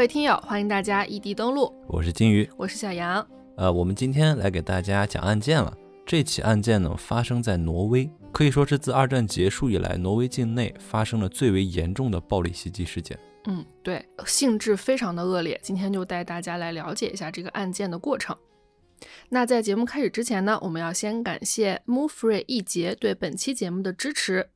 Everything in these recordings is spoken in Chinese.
各位听友，欢迎大家异地登录，我是金鱼，我是小杨。呃，我们今天来给大家讲案件了。这起案件呢，发生在挪威，可以说是自二战结束以来，挪威境内发生了最为严重的暴力袭击事件。嗯，对，性质非常的恶劣。今天就带大家来了解一下这个案件的过程。那在节目开始之前呢，我们要先感谢 MoveFree 一杰对本期节目的支持。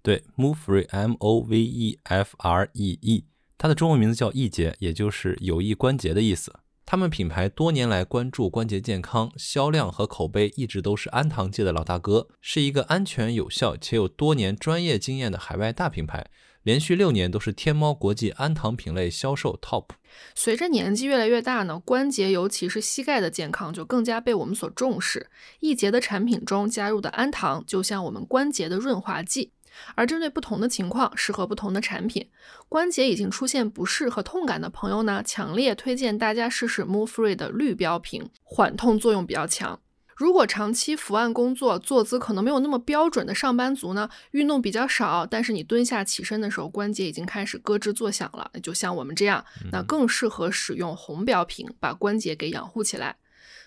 对，MoveFree，M O V E F R E E。它的中文名字叫易捷，也就是有益关节的意思。他们品牌多年来关注关节健康，销量和口碑一直都是安糖界的老大哥，是一个安全有效且有多年专业经验的海外大品牌。连续六年都是天猫国际安糖品类销售 TOP。随着年纪越来越大呢，关节尤其是膝盖的健康就更加被我们所重视。易捷的产品中加入的安糖，就像我们关节的润滑剂。而针对不同的情况，适合不同的产品。关节已经出现不适和痛感的朋友呢，强烈推荐大家试试 MoveFree 的绿标瓶，缓痛作用比较强。如果长期伏案工作，坐姿可能没有那么标准的上班族呢，运动比较少，但是你蹲下起身的时候，关节已经开始咯吱作响了，就像我们这样，那更适合使用红标瓶，把关节给养护起来。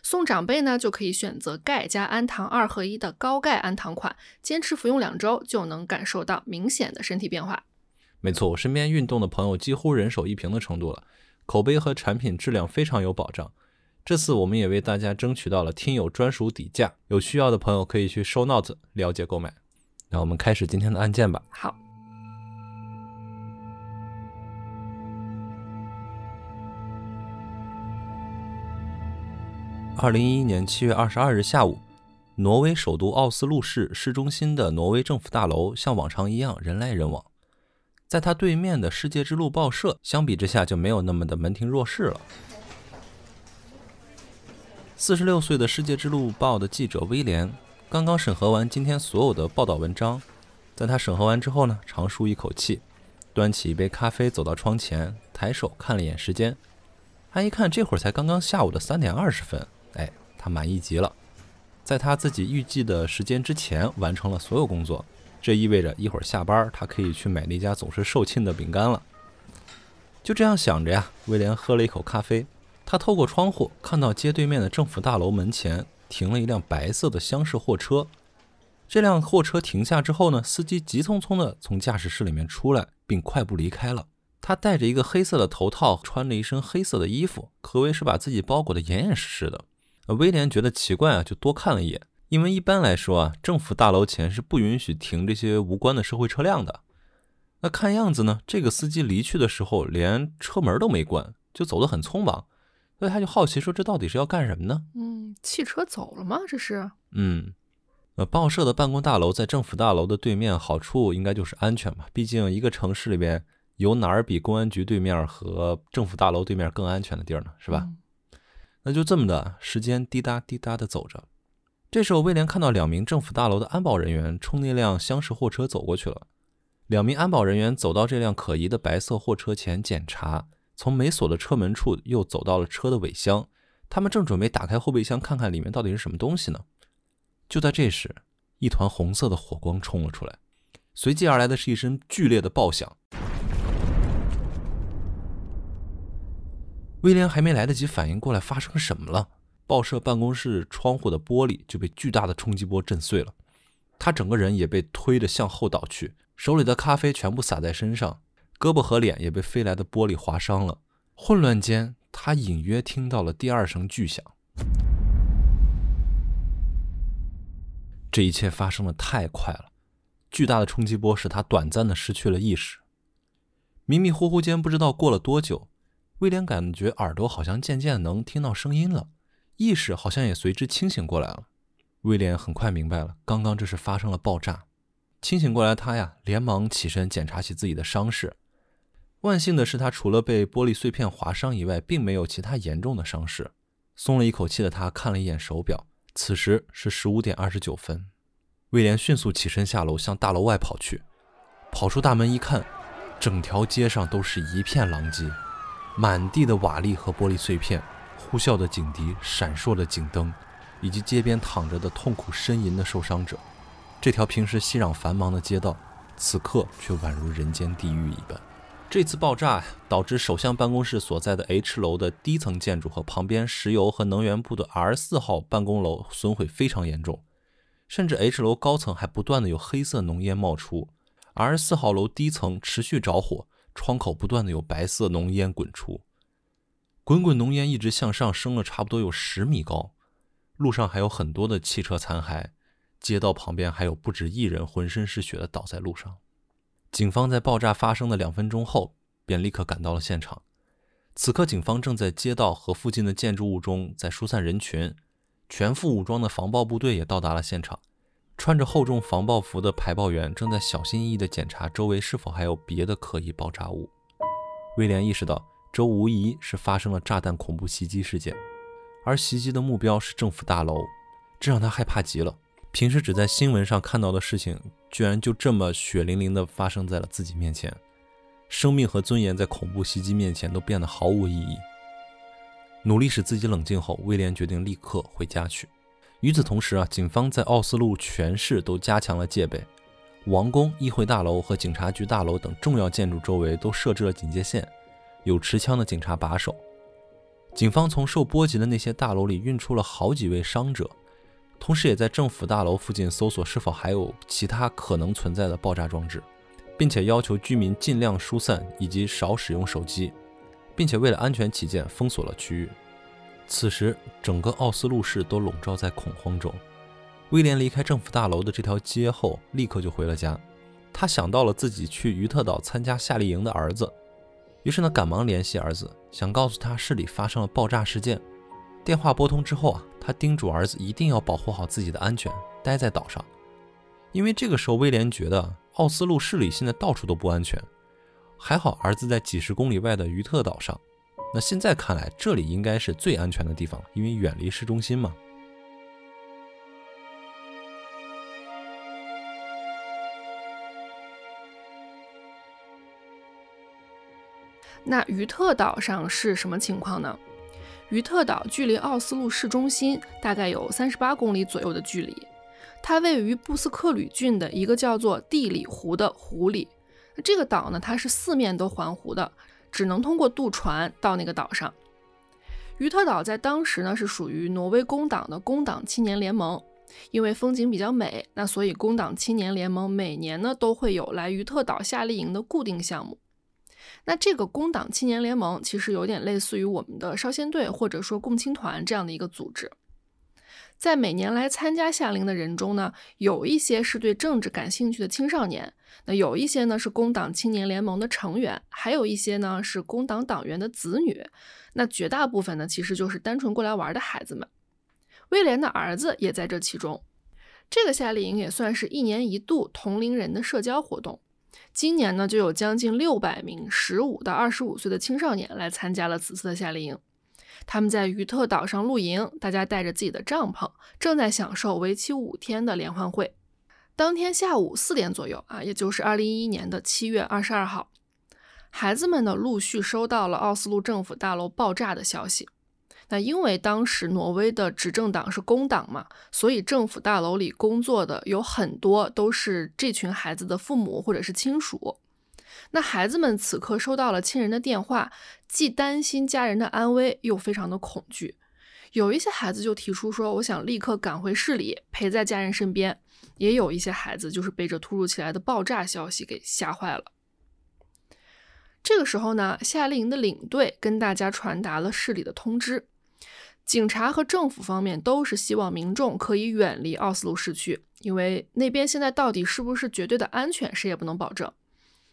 送长辈呢，就可以选择钙加氨糖二合一的高钙氨糖款，坚持服用两周就能感受到明显的身体变化。没错，我身边运动的朋友几乎人手一瓶的程度了，口碑和产品质量非常有保障。这次我们也为大家争取到了听友专属底价，有需要的朋友可以去 Show Notes 了解购买。那我们开始今天的案件吧。好。二零一一年七月二十二日下午，挪威首都奥斯陆市市中心的挪威政府大楼像往常一样人来人往。在它对面的世界之路报社，相比之下就没有那么的门庭若市了。四十六岁的世界之路报的记者威廉刚刚审核完今天所有的报道文章，在他审核完之后呢，长舒一口气，端起一杯咖啡走到窗前，抬手看了一眼时间，他一看这会儿才刚刚下午的三点二十分。哎，他满意极了，在他自己预计的时间之前完成了所有工作，这意味着一会儿下班他可以去买那家总是售罄的饼干了。就这样想着呀，威廉喝了一口咖啡，他透过窗户看到街对面的政府大楼门前停了一辆白色的厢式货车。这辆货车停下之后呢，司机急匆匆地从驾驶室里面出来，并快步离开了。他戴着一个黑色的头套，穿着一身黑色的衣服，可谓是把自己包裹得严严实实的。威廉觉得奇怪啊，就多看了一眼。因为一般来说啊，政府大楼前是不允许停这些无关的社会车辆的。那看样子呢，这个司机离去的时候连车门都没关，就走得很匆忙。所以他就好奇说：“这到底是要干什么呢？”嗯，汽车走了吗？这是？嗯，呃，报社的办公大楼在政府大楼的对面，好处应该就是安全吧。毕竟一个城市里边有哪儿比公安局对面和政府大楼对面更安全的地儿呢？是吧？那就这么的，时间滴答滴答的走着。这时候，威廉看到两名政府大楼的安保人员冲那辆厢式货车走过去了。两名安保人员走到这辆可疑的白色货车前检查，从没锁的车门处又走到了车的尾箱。他们正准备打开后备箱看看里面到底是什么东西呢。就在这时，一团红色的火光冲了出来，随即而来的是一声剧烈的爆响。威廉还没来得及反应过来发生什么了，报社办公室窗户的玻璃就被巨大的冲击波震碎了，他整个人也被推着向后倒去，手里的咖啡全部洒在身上，胳膊和脸也被飞来的玻璃划伤了。混乱间，他隐约听到了第二声巨响。这一切发生的太快了，巨大的冲击波使他短暂的失去了意识，迷迷糊糊间不知道过了多久。威廉感觉耳朵好像渐渐能听到声音了，意识好像也随之清醒过来了。威廉很快明白了，刚刚这是发生了爆炸。清醒过来，他呀连忙起身检查起自己的伤势。万幸的是，他除了被玻璃碎片划伤以外，并没有其他严重的伤势。松了一口气的他看了一眼手表，此时是十五点二十九分。威廉迅速起身下楼，向大楼外跑去。跑出大门一看，整条街上都是一片狼藉。满地的瓦砾和玻璃碎片，呼啸的警笛，闪烁的警灯，以及街边躺着的痛苦呻吟的受伤者。这条平时熙攘繁忙的街道，此刻却宛如人间地狱一般。这次爆炸导致首相办公室所在的 H 楼的低层建筑和旁边石油和能源部的 R 四号办公楼损毁非常严重，甚至 H 楼高层还不断的有黑色浓烟冒出，R 四号楼低层持续着火，窗口不断的有白色浓烟滚出，滚滚浓烟一直向上升了差不多有十米高，路上还有很多的汽车残骸，街道旁边还有不止一人浑身是血的倒在路上。警方在爆炸发生的两分钟后便立刻赶到了现场。此刻，警方正在街道和附近的建筑物中在疏散人群，全副武装的防爆部队也到达了现场。穿着厚重防爆服的排爆员正在小心翼翼地检查周围是否还有别的可疑爆炸物。威廉意识到，这无疑是发生了炸弹恐怖袭击事件，而袭击的目标是政府大楼，这让他害怕极了。平时只在新闻上看到的事情。居然就这么血淋淋地发生在了自己面前，生命和尊严在恐怖袭击面前都变得毫无意义。努力使自己冷静后，威廉决定立刻回家去。与此同时啊，警方在奥斯陆全市都加强了戒备，王宫、议会大楼和警察局大楼等重要建筑周围都设置了警戒线，有持枪的警察把守。警方从受波及的那些大楼里运出了好几位伤者。同时，也在政府大楼附近搜索是否还有其他可能存在的爆炸装置，并且要求居民尽量疏散以及少使用手机，并且为了安全起见，封锁了区域。此时，整个奥斯陆市都笼罩在恐慌中。威廉离开政府大楼的这条街后，立刻就回了家。他想到了自己去于特岛参加夏令营的儿子，于是呢，赶忙联系儿子，想告诉他市里发生了爆炸事件。电话拨通之后啊，他叮嘱儿子一定要保护好自己的安全，待在岛上。因为这个时候威廉觉得奥斯陆市里现在到处都不安全，还好儿子在几十公里外的于特岛上。那现在看来，这里应该是最安全的地方了，因为远离市中心嘛。那于特岛上是什么情况呢？于特岛距离奥斯陆市中心大概有三十八公里左右的距离，它位于布斯克吕郡的一个叫做蒂里湖的湖里。这个岛呢，它是四面都环湖的，只能通过渡船到那个岛上。于特岛在当时呢是属于挪威工党的工党青年联盟，因为风景比较美，那所以工党青年联盟每年呢都会有来于特岛夏令营的固定项目。那这个工党青年联盟其实有点类似于我们的少先队或者说共青团这样的一个组织，在每年来参加夏令营的人中呢，有一些是对政治感兴趣的青少年，那有一些呢是工党青年联盟的成员，还有一些呢是工党党员的子女，那绝大部分呢其实就是单纯过来玩的孩子们。威廉的儿子也在这其中，这个夏令营也算是一年一度同龄人的社交活动。今年呢，就有将近六百名十五到二十五岁的青少年来参加了此次的夏令营。他们在于特岛上露营，大家带着自己的帐篷，正在享受为期五天的联欢会。当天下午四点左右啊，也就是二零一一年的七月二十二号，孩子们呢陆续收到了奥斯陆政府大楼爆炸的消息。那因为当时挪威的执政党是工党嘛，所以政府大楼里工作的有很多都是这群孩子的父母或者是亲属。那孩子们此刻收到了亲人的电话，既担心家人的安危，又非常的恐惧。有一些孩子就提出说：“我想立刻赶回市里陪在家人身边。”也有一些孩子就是被这突如其来的爆炸消息给吓坏了。这个时候呢，夏令营的领队跟大家传达了市里的通知。警察和政府方面都是希望民众可以远离奥斯陆市区，因为那边现在到底是不是绝对的安全，谁也不能保证。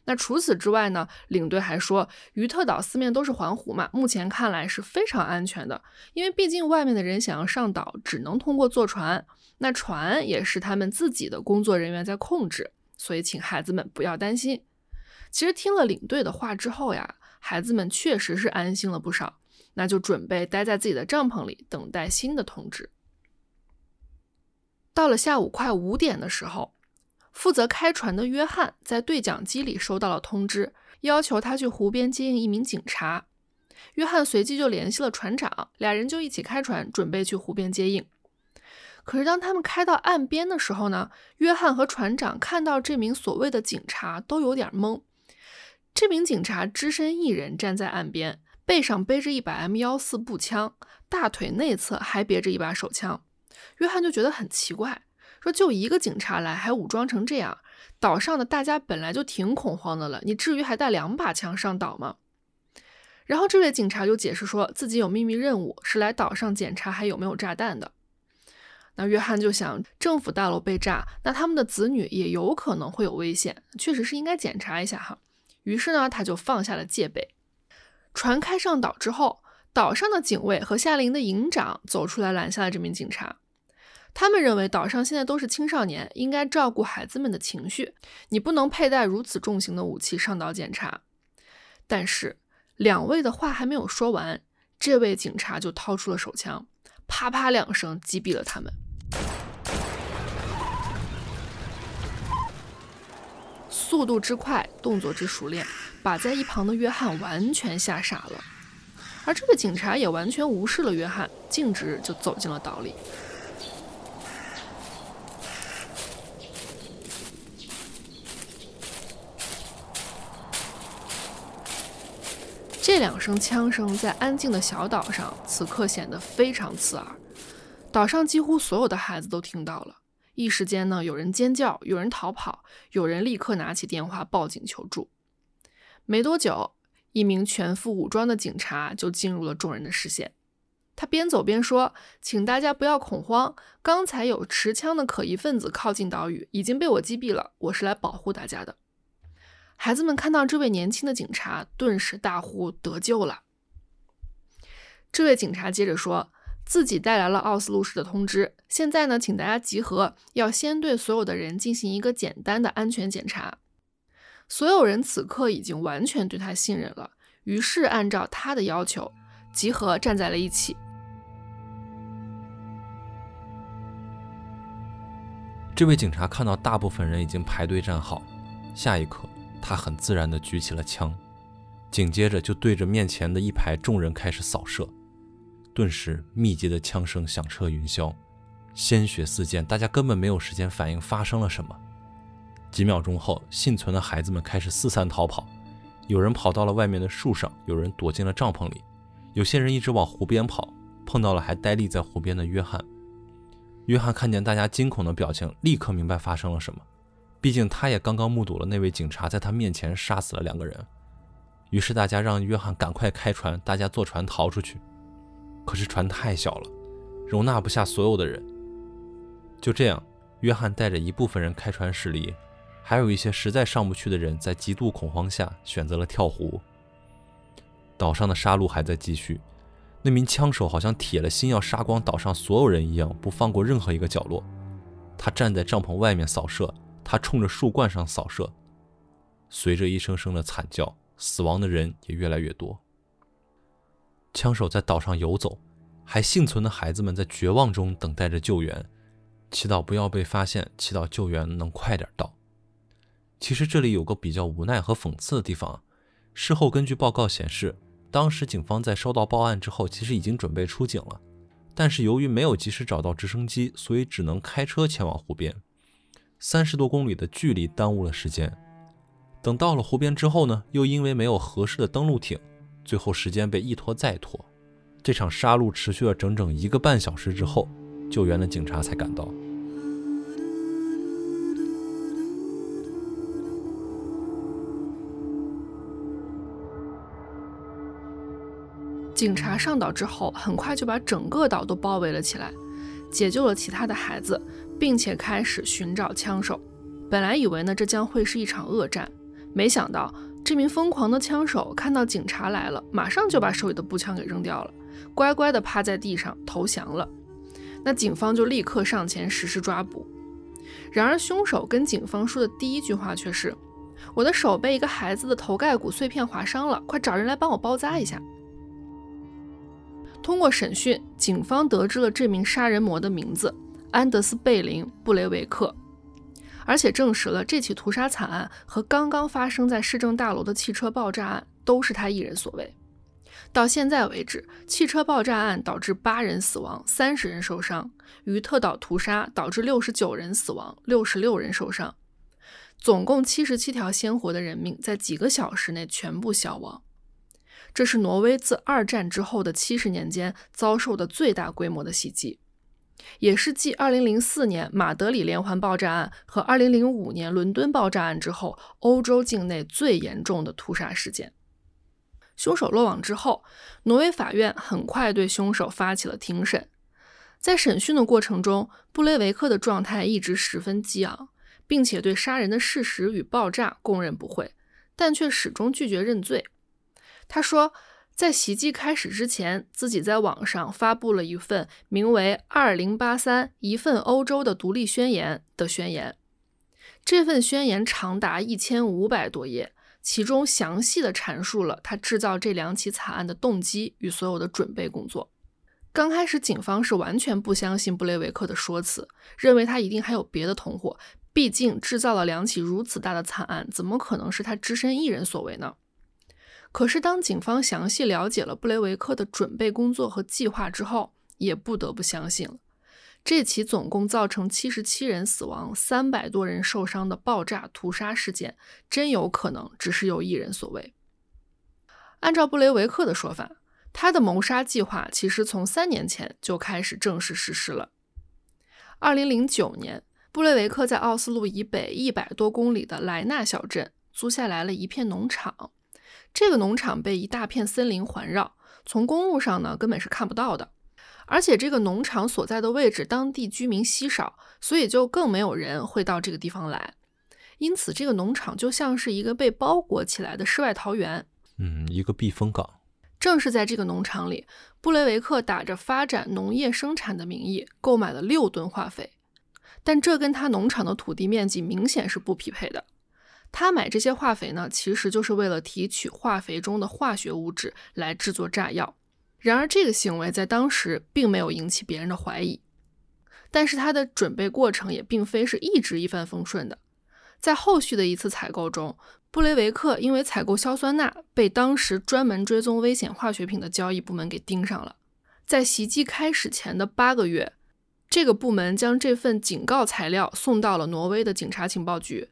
那除此之外呢？领队还说，于特岛四面都是环湖嘛，目前看来是非常安全的，因为毕竟外面的人想要上岛，只能通过坐船，那船也是他们自己的工作人员在控制，所以请孩子们不要担心。其实听了领队的话之后呀，孩子们确实是安心了不少。那就准备待在自己的帐篷里，等待新的通知。到了下午快五点的时候，负责开船的约翰在对讲机里收到了通知，要求他去湖边接应一名警察。约翰随即就联系了船长，俩人就一起开船，准备去湖边接应。可是当他们开到岸边的时候呢，约翰和船长看到这名所谓的警察都有点懵。这名警察只身一人站在岸边，背上背着一把 M 幺四步枪，大腿内侧还别着一把手枪。约翰就觉得很奇怪，说就一个警察来，还武装成这样，岛上的大家本来就挺恐慌的了，你至于还带两把枪上岛吗？然后这位警察就解释说自己有秘密任务，是来岛上检查还有没有炸弹的。那约翰就想，政府大楼被炸，那他们的子女也有可能会有危险，确实是应该检查一下哈。于是呢，他就放下了戒备。船开上岛之后，岛上的警卫和夏令营的营长走出来拦下了这名警察。他们认为岛上现在都是青少年，应该照顾孩子们的情绪，你不能佩戴如此重型的武器上岛检查。但是两位的话还没有说完，这位警察就掏出了手枪，啪啪两声击毙了他们。速度之快，动作之熟练，把在一旁的约翰完全吓傻了。而这个警察也完全无视了约翰，径直就走进了岛里。这两声枪声在安静的小岛上，此刻显得非常刺耳。岛上几乎所有的孩子都听到了，一时间呢，有人尖叫，有人逃跑，有人立刻拿起电话报警求助。没多久，一名全副武装的警察就进入了众人的视线。他边走边说：“请大家不要恐慌，刚才有持枪的可疑分子靠近岛屿，已经被我击毙了。我是来保护大家的。”孩子们看到这位年轻的警察，顿时大呼得救了。这位警察接着说自己带来了奥斯陆市的通知，现在呢，请大家集合，要先对所有的人进行一个简单的安全检查。所有人此刻已经完全对他信任了，于是按照他的要求，集合站在了一起。这位警察看到大部分人已经排队站好，下一刻。他很自然地举起了枪，紧接着就对着面前的一排众人开始扫射。顿时，密集的枪声响彻云霄，鲜血四溅，大家根本没有时间反应发生了什么。几秒钟后，幸存的孩子们开始四散逃跑，有人跑到了外面的树上，有人躲进了帐篷里，有些人一直往湖边跑，碰到了还呆立在湖边的约翰。约翰看见大家惊恐的表情，立刻明白发生了什么。毕竟他也刚刚目睹了那位警察在他面前杀死了两个人，于是大家让约翰赶快开船，大家坐船逃出去。可是船太小了，容纳不下所有的人。就这样，约翰带着一部分人开船驶离，还有一些实在上不去的人在极度恐慌下选择了跳湖。岛上的杀戮还在继续，那名枪手好像铁了心要杀光岛上所有人一样，不放过任何一个角落。他站在帐篷外面扫射。他冲着树冠上扫射，随着一声声的惨叫，死亡的人也越来越多。枪手在岛上游走，还幸存的孩子们在绝望中等待着救援，祈祷不要被发现，祈祷救援能快点到。其实这里有个比较无奈和讽刺的地方。事后根据报告显示，当时警方在收到报案之后，其实已经准备出警了，但是由于没有及时找到直升机，所以只能开车前往湖边。三十多公里的距离耽误了时间，等到了湖边之后呢，又因为没有合适的登陆艇，最后时间被一拖再拖。这场杀戮持续了整整一个半小时之后，救援的警察才赶到。警察上岛之后，很快就把整个岛都包围了起来，解救了其他的孩子。并且开始寻找枪手。本来以为呢，这将会是一场恶战，没想到这名疯狂的枪手看到警察来了，马上就把手里的步枪给扔掉了，乖乖地趴在地上投降了。那警方就立刻上前实施抓捕。然而，凶手跟警方说的第一句话却是：“我的手被一个孩子的头盖骨碎片划伤了，快找人来帮我包扎一下。”通过审讯，警方得知了这名杀人魔的名字。安德斯·贝林·布雷维克，而且证实了这起屠杀惨案和刚刚发生在市政大楼的汽车爆炸案都是他一人所为。到现在为止，汽车爆炸案导致八人死亡，三十人受伤；于特岛屠杀导致六十九人死亡，六十六人受伤。总共七十七条鲜活的人命在几个小时内全部消亡。这是挪威自二战之后的七十年间遭受的最大规模的袭击，也是继2004年马德里连环爆炸案和2005年伦敦爆炸案之后，欧洲境内最严重的屠杀事件。凶手落网之后，挪威法院很快对凶手发起了庭审。在审讯的过程中，布雷维克的状态一直十分激昂，并且对杀人的事实与爆炸供认不讳，但却始终拒绝认罪。他说，在袭击开始之前，自己在网上发布了一份名为《二零八三一份欧洲的独立宣言》的宣言。这份宣言长达一千五百多页，其中详细的阐述了他制造这两起惨案的动机与所有的准备工作。刚开始，警方是完全不相信布雷维克的说辞，认为他一定还有别的同伙。毕竟制造了两起如此大的惨案，怎么可能是他只身一人所为呢？可是，当警方详细了解了布雷维克的准备工作和计划之后，也不得不相信了。这起总共造成七十七人死亡、三百多人受伤的爆炸屠杀事件，真有可能只是由一人所为。按照布雷维克的说法，他的谋杀计划其实从三年前就开始正式实施了。二零零九年，布雷维克在奥斯陆以北一百多公里的莱纳小镇租下来了一片农场。这个农场被一大片森林环绕，从公路上呢根本是看不到的。而且这个农场所在的位置，当地居民稀少，所以就更没有人会到这个地方来。因此，这个农场就像是一个被包裹起来的世外桃源，嗯，一个避风港。正是在这个农场里，布雷维克打着发展农业生产的名义购买了六吨化肥，但这跟他农场的土地面积明显是不匹配的。他买这些化肥呢，其实就是为了提取化肥中的化学物质来制作炸药。然而，这个行为在当时并没有引起别人的怀疑。但是，他的准备过程也并非是一直一帆风顺的。在后续的一次采购中，布雷维克因为采购硝酸钠，被当时专门追踪危险化学品的交易部门给盯上了。在袭击开始前的八个月，这个部门将这份警告材料送到了挪威的警察情报局。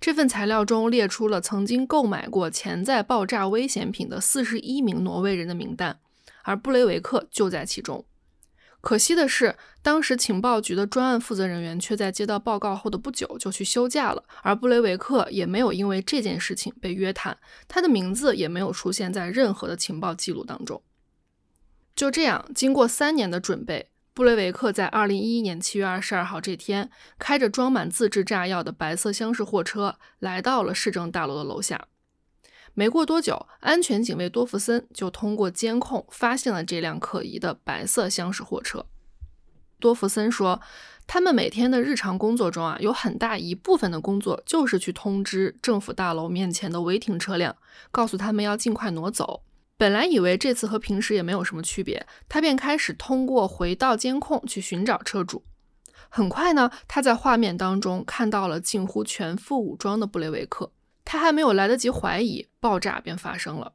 这份材料中列出了曾经购买过潜在爆炸危险品的四十一名挪威人的名单，而布雷维克就在其中。可惜的是，当时情报局的专案负责人员却在接到报告后的不久就去休假了，而布雷维克也没有因为这件事情被约谈，他的名字也没有出现在任何的情报记录当中。就这样，经过三年的准备。布雷维克在二零一一年七月二十二号这天，开着装满自制炸药的白色厢式货车来到了市政大楼的楼下。没过多久，安全警卫多弗森就通过监控发现了这辆可疑的白色厢式货车。多弗森说，他们每天的日常工作中啊，有很大一部分的工作就是去通知政府大楼面前的违停车辆，告诉他们要尽快挪走。本来以为这次和平时也没有什么区别，他便开始通过回道监控去寻找车主。很快呢，他在画面当中看到了近乎全副武装的布雷维克。他还没有来得及怀疑，爆炸便发生了。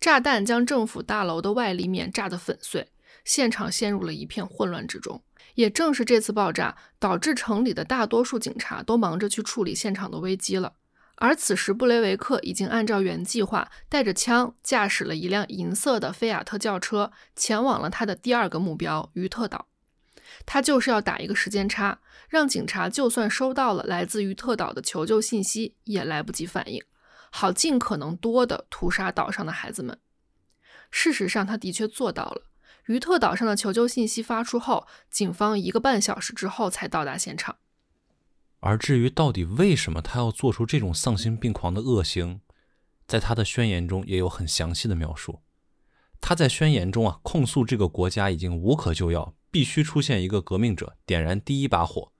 炸弹将政府大楼的外立面炸得粉碎，现场陷入了一片混乱之中。也正是这次爆炸，导致城里的大多数警察都忙着去处理现场的危机了。而此时，布雷维克已经按照原计划，带着枪，驾驶了一辆银色的菲亚特轿车，前往了他的第二个目标——于特岛。他就是要打一个时间差，让警察就算收到了来自于特岛的求救信息，也来不及反应，好尽可能多的屠杀岛上的孩子们。事实上，他的确做到了。于特岛上的求救信息发出后，警方一个半小时之后才到达现场。而至于到底为什么他要做出这种丧心病狂的恶行，在他的宣言中也有很详细的描述。他在宣言中啊控诉这个国家已经无可救药，必须出现一个革命者点燃第一把火。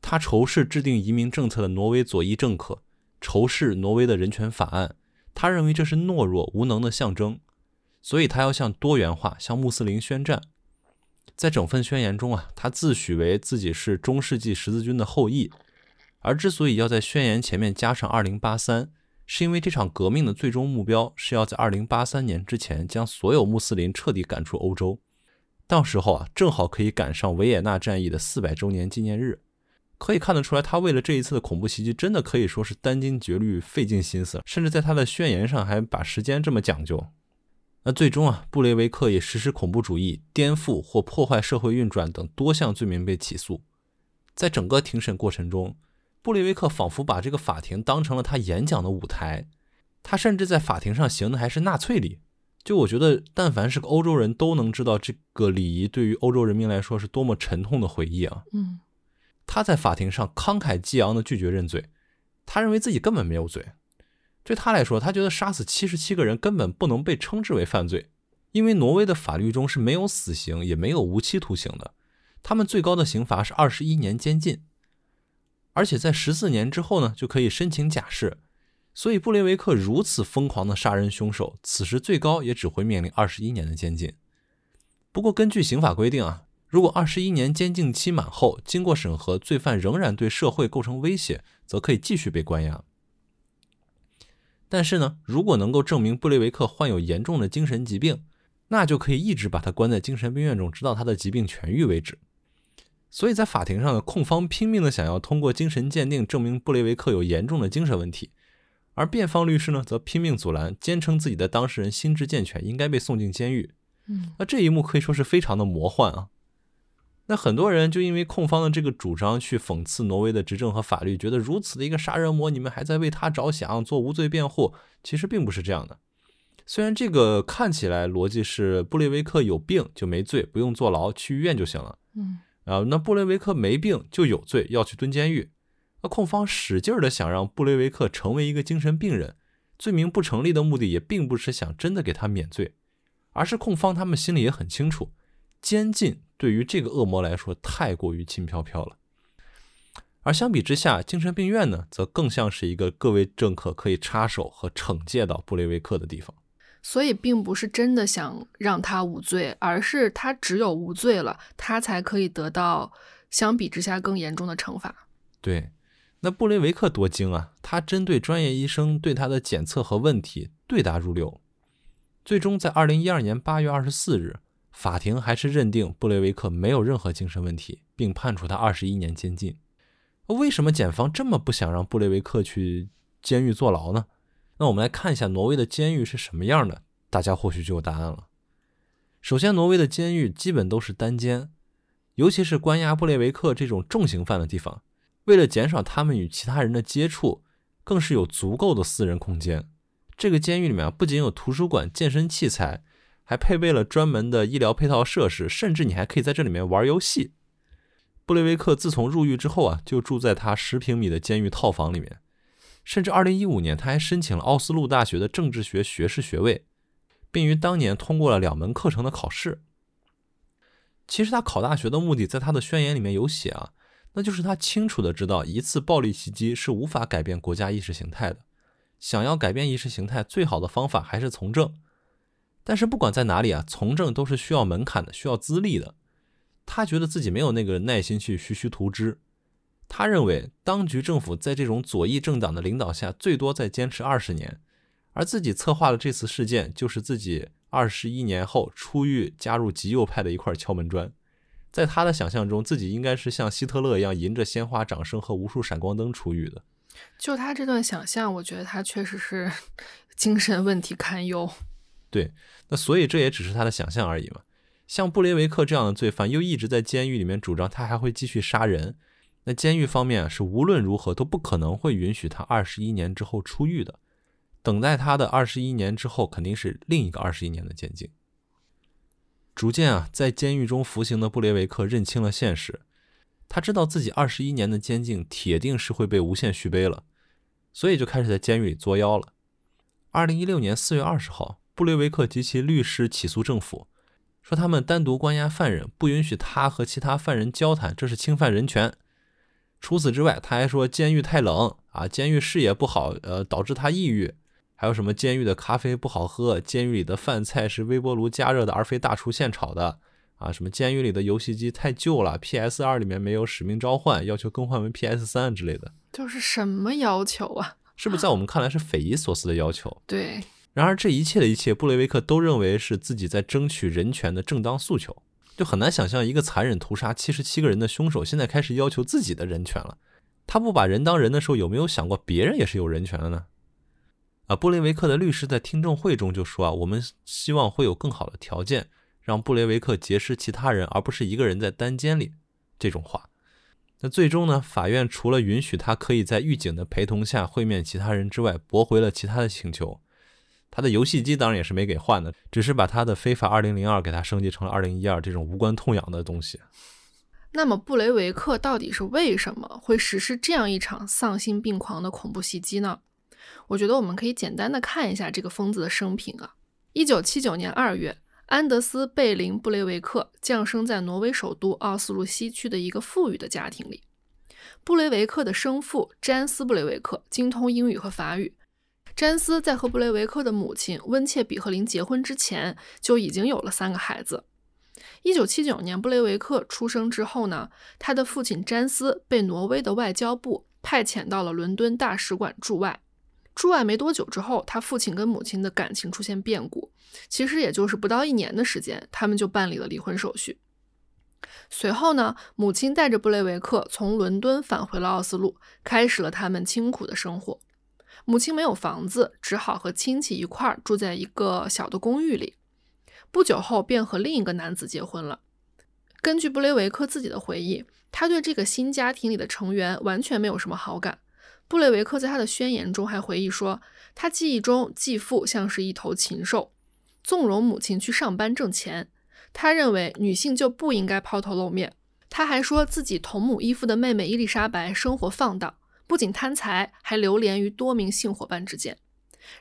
他仇视制定移民政策的挪威左翼政客，仇视挪威的人权法案。他认为这是懦弱无能的象征，所以他要向多元化、向穆斯林宣战。在整份宣言中啊，他自诩为自己是中世纪十字军的后裔。而之所以要在宣言前面加上“二零八三”，是因为这场革命的最终目标是要在二零八三年之前将所有穆斯林彻底赶出欧洲。到时候啊，正好可以赶上维也纳战役的四百周年纪念日。可以看得出来，他为了这一次的恐怖袭击，真的可以说是殚精竭虑、费尽心思，甚至在他的宣言上还把时间这么讲究。那最终啊，布雷维克以实施恐怖主义、颠覆或破坏社会运转等多项罪名被起诉。在整个庭审过程中，布雷维克仿佛把这个法庭当成了他演讲的舞台。他甚至在法庭上行的还是纳粹礼。就我觉得，但凡是个欧洲人都能知道这个礼仪对于欧洲人民来说是多么沉痛的回忆啊。嗯，他在法庭上慷慨激昂地拒绝认罪，他认为自己根本没有罪。对他来说，他觉得杀死七十七个人根本不能被称之为犯罪，因为挪威的法律中是没有死刑也没有无期徒刑的，他们最高的刑罚是二十一年监禁，而且在十四年之后呢就可以申请假释。所以布雷维克如此疯狂的杀人凶手，此时最高也只会面临二十一年的监禁。不过根据刑法规定啊，如果二十一年监禁期满后，经过审核，罪犯仍然对社会构成威胁，则可以继续被关押。但是呢，如果能够证明布雷维克患有严重的精神疾病，那就可以一直把他关在精神病院中，直到他的疾病痊愈为止。所以在法庭上呢控方拼命的想要通过精神鉴定证明布雷维克有严重的精神问题，而辩方律师呢则拼命阻拦，坚称自己的当事人心智健全，应该被送进监狱。嗯，那这一幕可以说是非常的魔幻啊。那很多人就因为控方的这个主张去讽刺挪威的执政和法律，觉得如此的一个杀人魔，你们还在为他着想，做无罪辩护，其实并不是这样的。虽然这个看起来逻辑是布雷维克有病就没罪，不用坐牢，去医院就行了。嗯，啊，那布雷维克没病就有罪，要去蹲监狱。那控方使劲的想让布雷维克成为一个精神病人，罪名不成立的目的也并不是想真的给他免罪，而是控方他们心里也很清楚，监禁。对于这个恶魔来说，太过于轻飘飘了。而相比之下，精神病院呢，则更像是一个各位政客可以插手和惩戒到布雷维克的地方。所以，并不是真的想让他无罪，而是他只有无罪了，他才可以得到相比之下更严重的惩罚。对，那布雷维克多精啊！他针对专业医生对他的检测和问题对答如流，最终在二零一二年八月二十四日。法庭还是认定布雷维克没有任何精神问题，并判处他二十一年监禁。为什么检方这么不想让布雷维克去监狱坐牢呢？那我们来看一下挪威的监狱是什么样的，大家或许就有答案了。首先，挪威的监狱基本都是单间，尤其是关押布雷维克这种重刑犯的地方，为了减少他们与其他人的接触，更是有足够的私人空间。这个监狱里面不仅有图书馆、健身器材。还配备了专门的医疗配套设施，甚至你还可以在这里面玩游戏。布雷维克自从入狱之后啊，就住在他十平米的监狱套房里面，甚至2015年他还申请了奥斯陆大学的政治学学士学位，并于当年通过了两门课程的考试。其实他考大学的目的，在他的宣言里面有写啊，那就是他清楚的知道一次暴力袭击是无法改变国家意识形态的，想要改变意识形态，最好的方法还是从政。但是不管在哪里啊，从政都是需要门槛的，需要资历的。他觉得自己没有那个耐心去徐徐图之。他认为当局政府在这种左翼政党的领导下，最多再坚持二十年，而自己策划的这次事件，就是自己二十一年后出狱加入极右派的一块敲门砖。在他的想象中，自己应该是像希特勒一样，迎着鲜花掌声和无数闪光灯出狱的。就他这段想象，我觉得他确实是 精神问题堪忧。对，那所以这也只是他的想象而已嘛。像布雷维克这样的罪犯，又一直在监狱里面主张他还会继续杀人，那监狱方面是无论如何都不可能会允许他二十一年之后出狱的。等待他的二十一年之后，肯定是另一个二十一年的监禁。逐渐啊，在监狱中服刑的布雷维克认清了现实，他知道自己二十一年的监禁铁定是会被无限续杯了，所以就开始在监狱里作妖了。二零一六年四月二十号。布雷维克及其律师起诉政府，说他们单独关押犯人，不允许他和其他犯人交谈，这是侵犯人权。除此之外，他还说监狱太冷啊，监狱视野不好，呃，导致他抑郁。还有什么监狱的咖啡不好喝，监狱里的饭菜是微波炉加热的，而非大厨现炒的啊？什么监狱里的游戏机太旧了，PS 二里面没有使命召唤，要求更换为 PS 三之类的。就是什么要求啊？是不是在我们看来是匪夷所思的要求？对。然而，这一切的一切，布雷维克都认为是自己在争取人权的正当诉求。就很难想象一个残忍屠杀七十七个人的凶手，现在开始要求自己的人权了。他不把人当人的时候，有没有想过别人也是有人权的呢？啊，布雷维克的律师在听证会中就说啊，我们希望会有更好的条件，让布雷维克结识其他人，而不是一个人在单间里。这种话。那最终呢？法院除了允许他可以在狱警的陪同下会面其他人之外，驳回了其他的请求。他的游戏机当然也是没给换的，只是把他的非法二零零二给他升级成了二零一二这种无关痛痒的东西。那么布雷维克到底是为什么会实施这样一场丧心病狂的恐怖袭击呢？我觉得我们可以简单的看一下这个疯子的生平啊。一九七九年二月。安德斯·贝林·布雷维克降生在挪威首都奥斯陆西区的一个富裕的家庭里。布雷维克的生父詹斯·布雷维克精通英语和法语。詹斯在和布雷维克的母亲温切·比赫林结婚之前就已经有了三个孩子。1979年布雷维克出生之后呢，他的父亲詹斯被挪威的外交部派遣到了伦敦大使馆驻外。驻外没多久之后，他父亲跟母亲的感情出现变故。其实也就是不到一年的时间，他们就办理了离婚手续。随后呢，母亲带着布雷维克从伦敦返回了奥斯陆，开始了他们清苦的生活。母亲没有房子，只好和亲戚一块儿住在一个小的公寓里。不久后，便和另一个男子结婚了。根据布雷维克自己的回忆，他对这个新家庭里的成员完全没有什么好感。布雷维克在他的宣言中还回忆说，他记忆中继父像是一头禽兽，纵容母亲去上班挣钱。他认为女性就不应该抛头露面。他还说自己同母异父的妹妹伊丽莎白生活放荡，不仅贪财，还流连于多名性伙伴之间。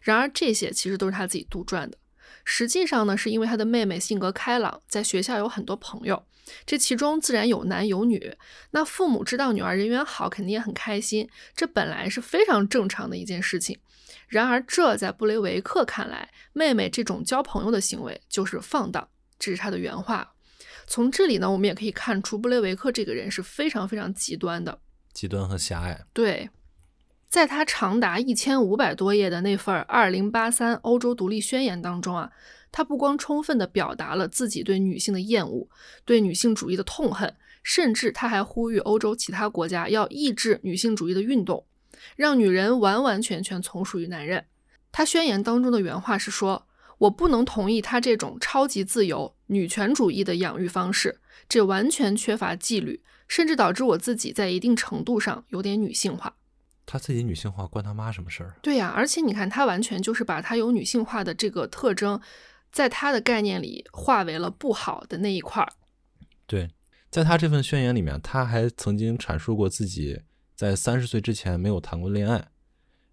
然而这些其实都是他自己杜撰的。实际上呢，是因为他的妹妹性格开朗，在学校有很多朋友。这其中自然有男有女，那父母知道女儿人缘好，肯定也很开心，这本来是非常正常的一件事情。然而，这在布雷维克看来，妹妹这种交朋友的行为就是放荡，这是他的原话。从这里呢，我们也可以看出布雷维克这个人是非常非常极端的，极端和狭隘。对，在他长达一千五百多页的那份《二零八三欧洲独立宣言》当中啊。他不光充分地表达了自己对女性的厌恶、对女性主义的痛恨，甚至他还呼吁欧洲其他国家要抑制女性主义的运动，让女人完完全全从属于男人。他宣言当中的原话是说：“我不能同意他这种超级自由女权主义的养育方式，这完全缺乏纪律，甚至导致我自己在一定程度上有点女性化。”他自己女性化关他妈什么事儿？对呀，而且你看，他完全就是把他有女性化的这个特征。在他的概念里，化为了不好的那一块儿。对，在他这份宣言里面，他还曾经阐述过自己在三十岁之前没有谈过恋爱，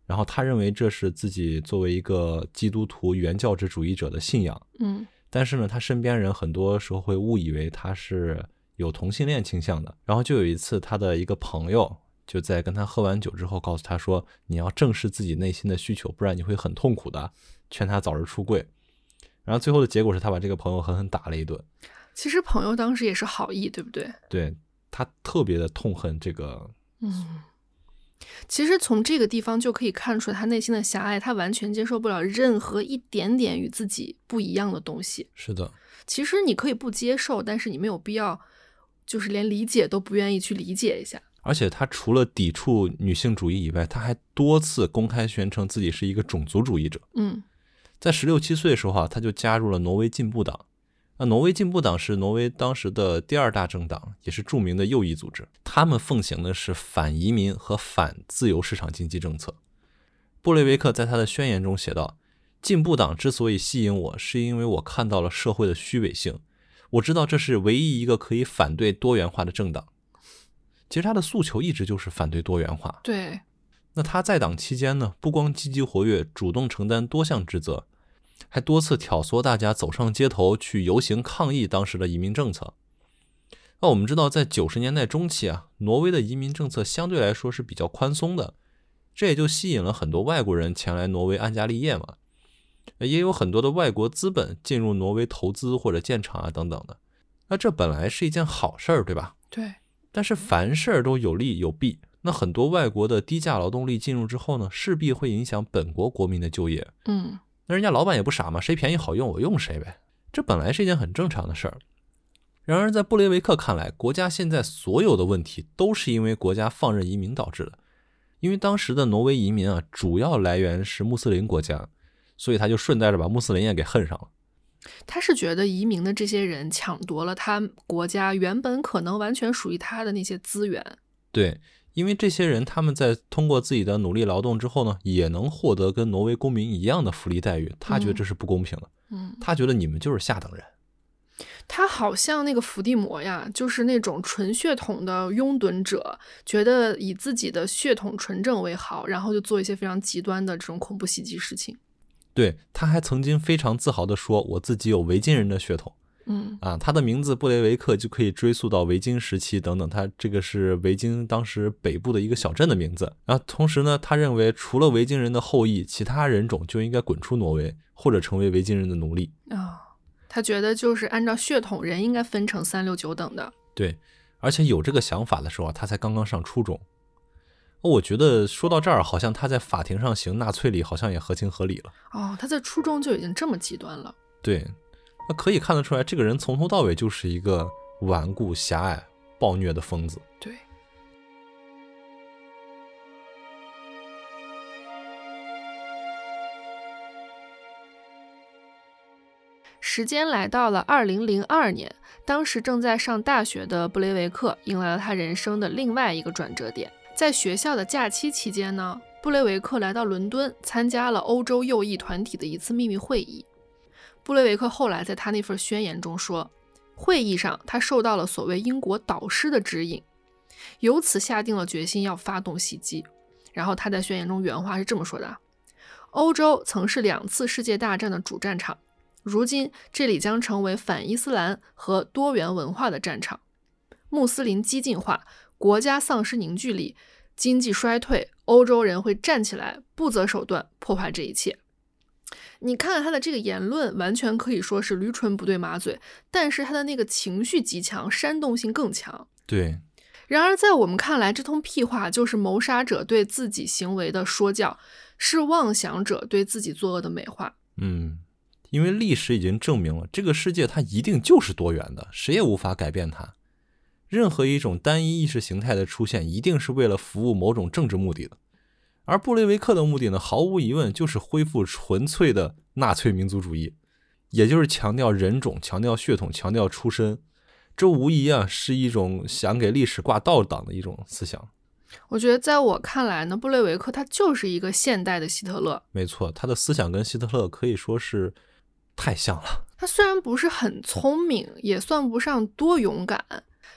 然后他认为这是自己作为一个基督徒原教旨主义者的信仰。嗯，但是呢，他身边人很多时候会误以为他是有同性恋倾向的。然后就有一次，他的一个朋友就在跟他喝完酒之后，告诉他说：“你要正视自己内心的需求，不然你会很痛苦的。”劝他早日出柜。然后最后的结果是他把这个朋友狠狠打了一顿。其实朋友当时也是好意，对不对？对他特别的痛恨这个。嗯，其实从这个地方就可以看出他内心的狭隘，他完全接受不了任何一点点与自己不一样的东西。是的。其实你可以不接受，但是你没有必要，就是连理解都不愿意去理解一下。而且他除了抵触女性主义以外，他还多次公开宣称自己是一个种族主义者。嗯。在十六七岁的时候啊，他就加入了挪威进步党。那挪威进步党是挪威当时的第二大政党，也是著名的右翼组织。他们奉行的是反移民和反自由市场经济政策。布雷维克在他的宣言中写道：“进步党之所以吸引我，是因为我看到了社会的虚伪性。我知道这是唯一一个可以反对多元化的政党。”其实他的诉求一直就是反对多元化。对。那他在党期间呢，不光积极活跃，主动承担多项职责。还多次挑唆大家走上街头去游行抗议当时的移民政策。那我们知道，在九十年代中期啊，挪威的移民政策相对来说是比较宽松的，这也就吸引了很多外国人前来挪威安家立业嘛。也有很多的外国资本进入挪威投资或者建厂啊等等的。那这本来是一件好事儿，对吧？对。但是凡事都有利有弊。那很多外国的低价劳动力进入之后呢，势必会影响本国国民的就业。嗯。那人家老板也不傻嘛，谁便宜好用我用谁呗，这本来是一件很正常的事儿。然而，在布雷维克看来，国家现在所有的问题都是因为国家放任移民导致的。因为当时的挪威移民啊，主要来源是穆斯林国家，所以他就顺带着把穆斯林也给恨上了。他是觉得移民的这些人抢夺了他国家原本可能完全属于他的那些资源。对，因为这些人他们在通过自己的努力劳动之后呢，也能获得跟挪威公民一样的福利待遇，他觉得这是不公平的。嗯，他觉得你们就是下等人。他好像那个伏地魔呀，就是那种纯血统的拥趸者，觉得以自己的血统纯正为好，然后就做一些非常极端的这种恐怖袭击事情。对，他还曾经非常自豪地说：“我自己有维京人的血统。”嗯啊，他的名字布雷维克就可以追溯到维京时期等等，他这个是维京当时北部的一个小镇的名字。然后同时呢，他认为除了维京人的后裔，其他人种就应该滚出挪威，或者成为维京人的奴隶。啊。他觉得就是按照血统，人应该分成三六九等的。对，而且有这个想法的时候，他才刚刚上初中。我觉得说到这儿，好像他在法庭上行纳粹礼，好像也合情合理了。哦，他在初中就已经这么极端了。对，那可以看得出来，这个人从头到尾就是一个顽固、狭隘、暴虐的疯子。对。时间来到了二零零二年，当时正在上大学的布雷维克迎来了他人生的另外一个转折点。在学校的假期期间呢，布雷维克来到伦敦，参加了欧洲右翼团体的一次秘密会议。布雷维克后来在他那份宣言中说，会议上他受到了所谓英国导师的指引，由此下定了决心要发动袭击。然后他在宣言中原话是这么说的：“欧洲曾是两次世界大战的主战场。”如今，这里将成为反伊斯兰和多元文化的战场。穆斯林激进化，国家丧失凝聚力，经济衰退，欧洲人会站起来，不择手段破坏这一切。你看看他的这个言论，完全可以说是驴唇不对马嘴，但是他的那个情绪极强，煽动性更强。对。然而，在我们看来，这通屁话就是谋杀者对自己行为的说教，是妄想者对自己作恶的美化。嗯。因为历史已经证明了，这个世界它一定就是多元的，谁也无法改变它。任何一种单一意识形态的出现，一定是为了服务某种政治目的的。而布雷维克的目的呢，毫无疑问就是恢复纯粹的纳粹民族主义，也就是强调人种、强调血统、强调出身。这无疑啊，是一种想给历史挂倒档的一种思想。我觉得，在我看来呢，布雷维克他就是一个现代的希特勒。没错，他的思想跟希特勒可以说是。太像了。他虽然不是很聪明，也算不上多勇敢，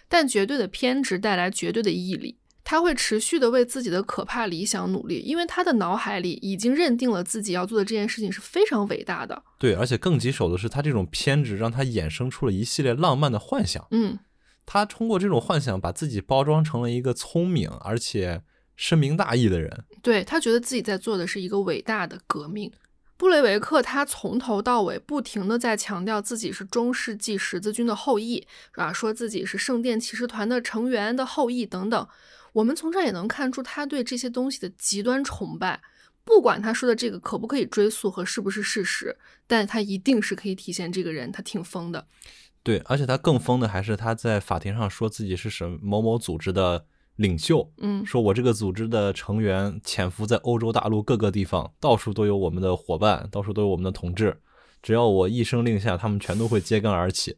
但绝对的偏执带来绝对的毅力。他会持续的为自己的可怕理想努力，因为他的脑海里已经认定了自己要做的这件事情是非常伟大的。对，而且更棘手的是，他这种偏执让他衍生出了一系列浪漫的幻想。嗯，他通过这种幻想把自己包装成了一个聪明而且深明大义的人。对他觉得自己在做的是一个伟大的革命。布雷维克他从头到尾不停的在强调自己是中世纪十字军的后裔，啊？说自己是圣殿骑士团的成员的后裔等等。我们从这也能看出他对这些东西的极端崇拜。不管他说的这个可不可以追溯和是不是事实，但他一定是可以体现这个人他挺疯的。对，而且他更疯的还是他在法庭上说自己是什某某组织的。领袖，嗯，说我这个组织的成员潜伏在欧洲大陆各个地方，到处都有我们的伙伴，到处都有我们的同志，只要我一声令下，他们全都会揭竿而起，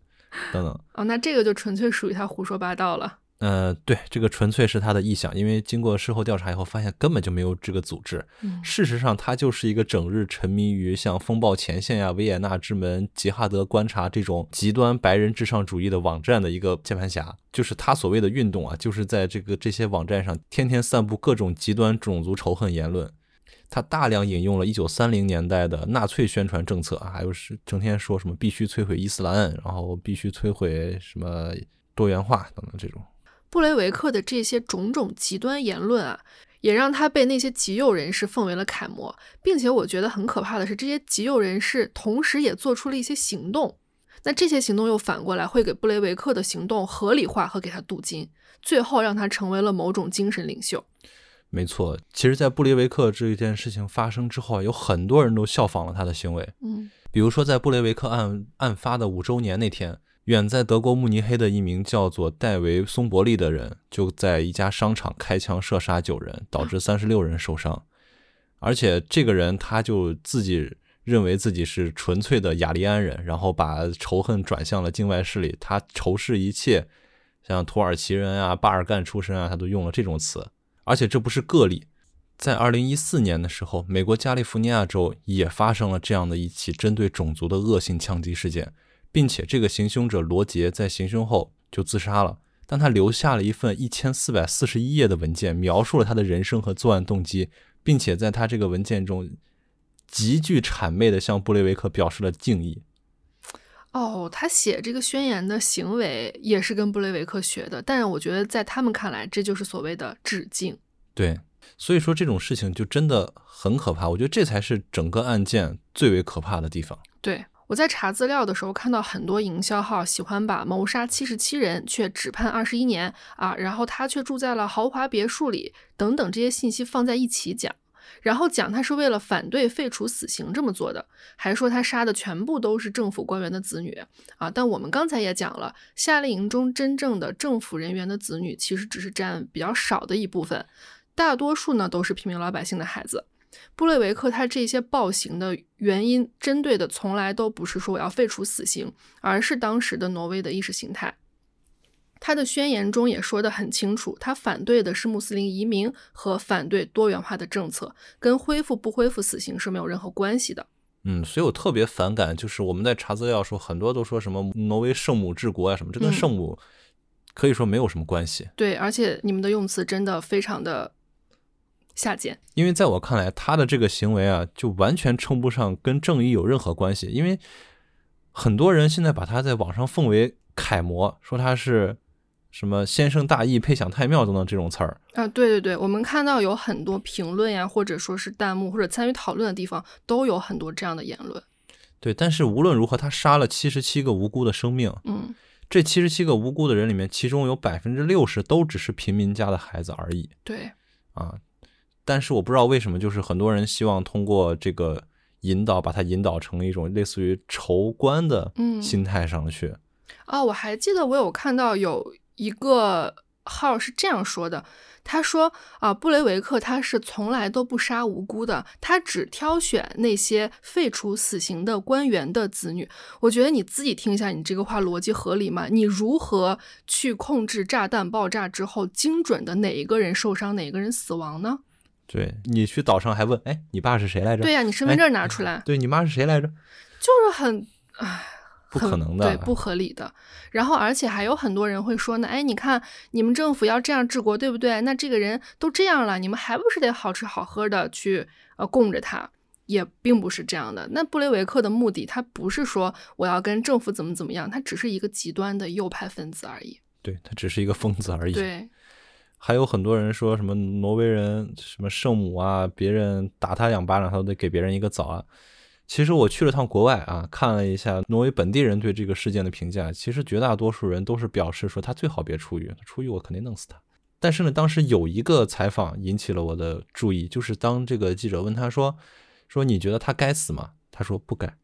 等等。哦，那这个就纯粹属于他胡说八道了。呃，对，这个纯粹是他的臆想，因为经过事后调查以后，发现根本就没有这个组织。事实上，他就是一个整日沉迷于像风暴前线呀、维也纳之门、吉哈德观察这种极端白人至上主义的网站的一个键盘侠。就是他所谓的运动啊，就是在这个这些网站上天天散布各种极端种族仇恨言论。他大量引用了1930年代的纳粹宣传政策，还有是整天说什么必须摧毁伊斯兰，然后必须摧毁什么多元化等等这种。布雷维克的这些种种极端言论啊，也让他被那些极右人士奉为了楷模，并且我觉得很可怕的是，这些极右人士同时也做出了一些行动，那这些行动又反过来会给布雷维克的行动合理化和给他镀金，最后让他成为了某种精神领袖。没错，其实，在布雷维克这一件事情发生之后啊，有很多人都效仿了他的行为。嗯，比如说在布雷维克案案发的五周年那天。远在德国慕尼黑的一名叫做戴维·松伯利的人，就在一家商场开枪射杀九人，导致三十六人受伤。而且这个人他就自己认为自己是纯粹的雅利安人，然后把仇恨转向了境外势力。他仇视一切，像土耳其人啊、巴尔干出身啊，他都用了这种词。而且这不是个例，在二零一四年的时候，美国加利福尼亚州也发生了这样的一起针对种族的恶性枪击事件。并且这个行凶者罗杰在行凶后就自杀了，但他留下了一份一千四百四十一页的文件，描述了他的人生和作案动机，并且在他这个文件中极具谄媚的向布雷维克表示了敬意。哦，他写这个宣言的行为也是跟布雷维克学的，但是我觉得在他们看来，这就是所谓的致敬。对，所以说这种事情就真的很可怕。我觉得这才是整个案件最为可怕的地方。对。我在查资料的时候看到很多营销号喜欢把谋杀七十七人却只判二十一年啊，然后他却住在了豪华别墅里等等这些信息放在一起讲，然后讲他是为了反对废除死刑这么做的，还说他杀的全部都是政府官员的子女啊。但我们刚才也讲了，夏令营中真正的政府人员的子女其实只是占比较少的一部分，大多数呢都是平民老百姓的孩子。布雷维克他这些暴行的原因，针对的从来都不是说我要废除死刑，而是当时的挪威的意识形态。他的宣言中也说得很清楚，他反对的是穆斯林移民和反对多元化的政策，跟恢复不恢复死刑是没有任何关系的。嗯，所以我特别反感，就是我们在查资料时候，很多都说什么挪威圣母治国啊什么，这跟圣母可以说没有什么关系。对，而且你们的用词真的非常的。下贱，因为在我看来，他的这个行为啊，就完全称不上跟正义有任何关系。因为很多人现在把他在网上奉为楷模，说他是什么先生大义，配享太庙等等这种词儿啊。对对对，我们看到有很多评论呀，或者说是弹幕或者参与讨论的地方，都有很多这样的言论。对，但是无论如何，他杀了七十七个无辜的生命。嗯，这七十七个无辜的人里面，其中有百分之六十都只是平民家的孩子而已。对，啊。但是我不知道为什么，就是很多人希望通过这个引导，把它引导成一种类似于仇官的心态上去。啊，我还记得我有看到有一个号是这样说的，他说啊，布雷维克他是从来都不杀无辜的，他只挑选那些废除死刑的官员的子女。我觉得你自己听一下，你这个话逻辑合理吗？你如何去控制炸弹爆炸之后精准的哪一个人受伤，哪一个人死亡呢？对你去岛上还问，哎，你爸是谁来着？对呀，你身份证拿出来。对你妈是谁来着？就是很，唉，不可能的，对，不合理的。然后，而且还有很多人会说呢，哎，你看你们政府要这样治国，对不对？那这个人都这样了，你们还不是得好吃好喝的去呃供着他？也并不是这样的。那布雷维克的目的，他不是说我要跟政府怎么怎么样，他只是一个极端的右派分子而已。对他只是一个疯子而已。对。还有很多人说什么挪威人什么圣母啊，别人打他两巴掌，他都得给别人一个枣啊。其实我去了趟国外啊，看了一下挪威本地人对这个事件的评价，其实绝大多数人都是表示说他最好别出狱，出狱我肯定弄死他。但是呢，当时有一个采访引起了我的注意，就是当这个记者问他说说你觉得他该死吗？他说不该。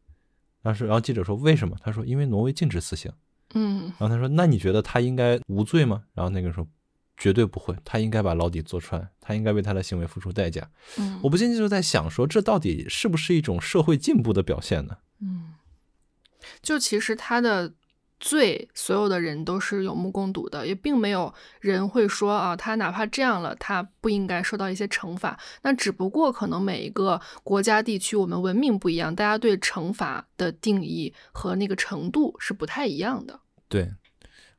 当时然后记者说为什么？他说因为挪威禁止死刑。嗯。然后他说那你觉得他应该无罪吗？然后那个人说。绝对不会，他应该把牢底坐穿，他应该为他的行为付出代价。嗯，我不禁就在想，说这到底是不是一种社会进步的表现呢？嗯，就其实他的罪，所有的人都是有目共睹的，也并没有人会说啊，他哪怕这样了，他不应该受到一些惩罚。那只不过可能每一个国家地区，我们文明不一样，大家对惩罚的定义和那个程度是不太一样的。对。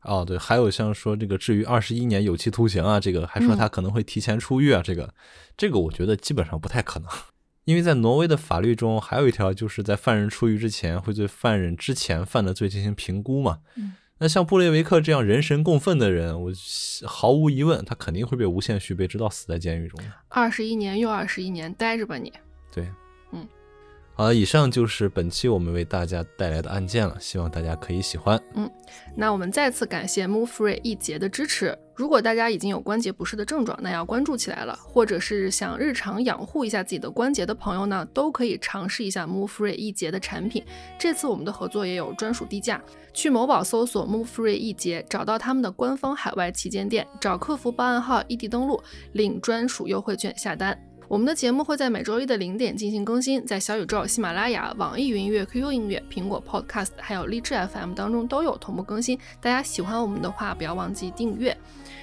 哦，对，还有像说这个至于二十一年有期徒刑啊，这个还说他可能会提前出狱啊，这个，这个我觉得基本上不太可能，因为在挪威的法律中还有一条，就是在犯人出狱之前会对犯人之前犯的罪进行评估嘛。嗯，那像布雷维克这样人神共愤的人，我毫无疑问他肯定会被无限续杯，直到死在监狱中。二十一年又二十一年，待着吧你。对，嗯，好了，以上就是本期我们为大家带来的案件了，希望大家可以喜欢。嗯那我们再次感谢 Move Free 一节的支持。如果大家已经有关节不适的症状，那要关注起来了；或者是想日常养护一下自己的关节的朋友呢，都可以尝试一下 Move Free 一节的产品。这次我们的合作也有专属低价，去某宝搜索 Move Free 一节，找到他们的官方海外旗舰店，找客服报暗号异地登录，领专属优惠券下单。我们的节目会在每周一的零点进行更新，在小宇宙、喜马拉雅、网易云音乐、QQ 音乐、苹果 Podcast 还有荔枝 FM 当中都有同步更新。大家喜欢我们的话，不要忘记订阅。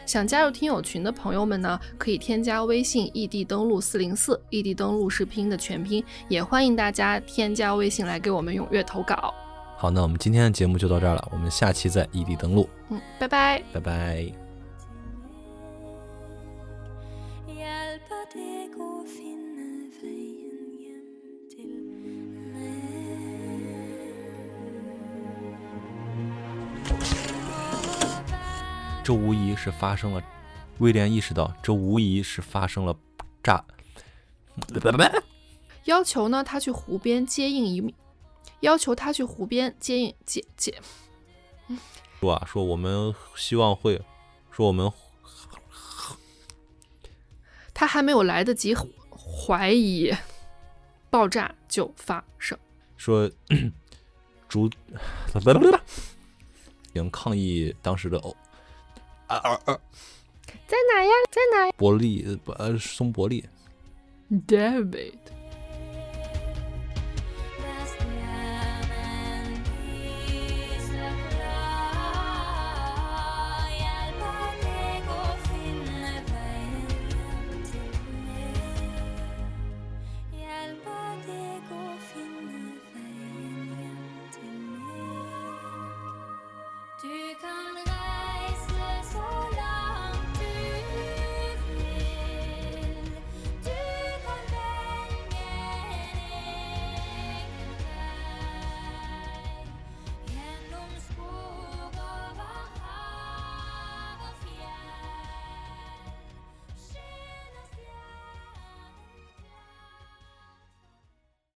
想加入听友群的朋友们呢，可以添加微信“异地登录四零四”，异地登录是拼音的全拼，也欢迎大家添加微信来给我们踊跃投稿。好，那我们今天的节目就到这儿了，我们下期再异地登录，嗯，拜拜。拜拜。这无疑是发生了，威廉意识到这无疑是发生了炸。要求呢，他去湖边接应一，要求他去湖边接应接接。说啊，说我们希望会，说我们他还没有来得及怀疑，爆炸就发生。说 主 应抗议当时的欧啊啊啊在哪呀？在哪呀伯利呃不呃松伯利。？David。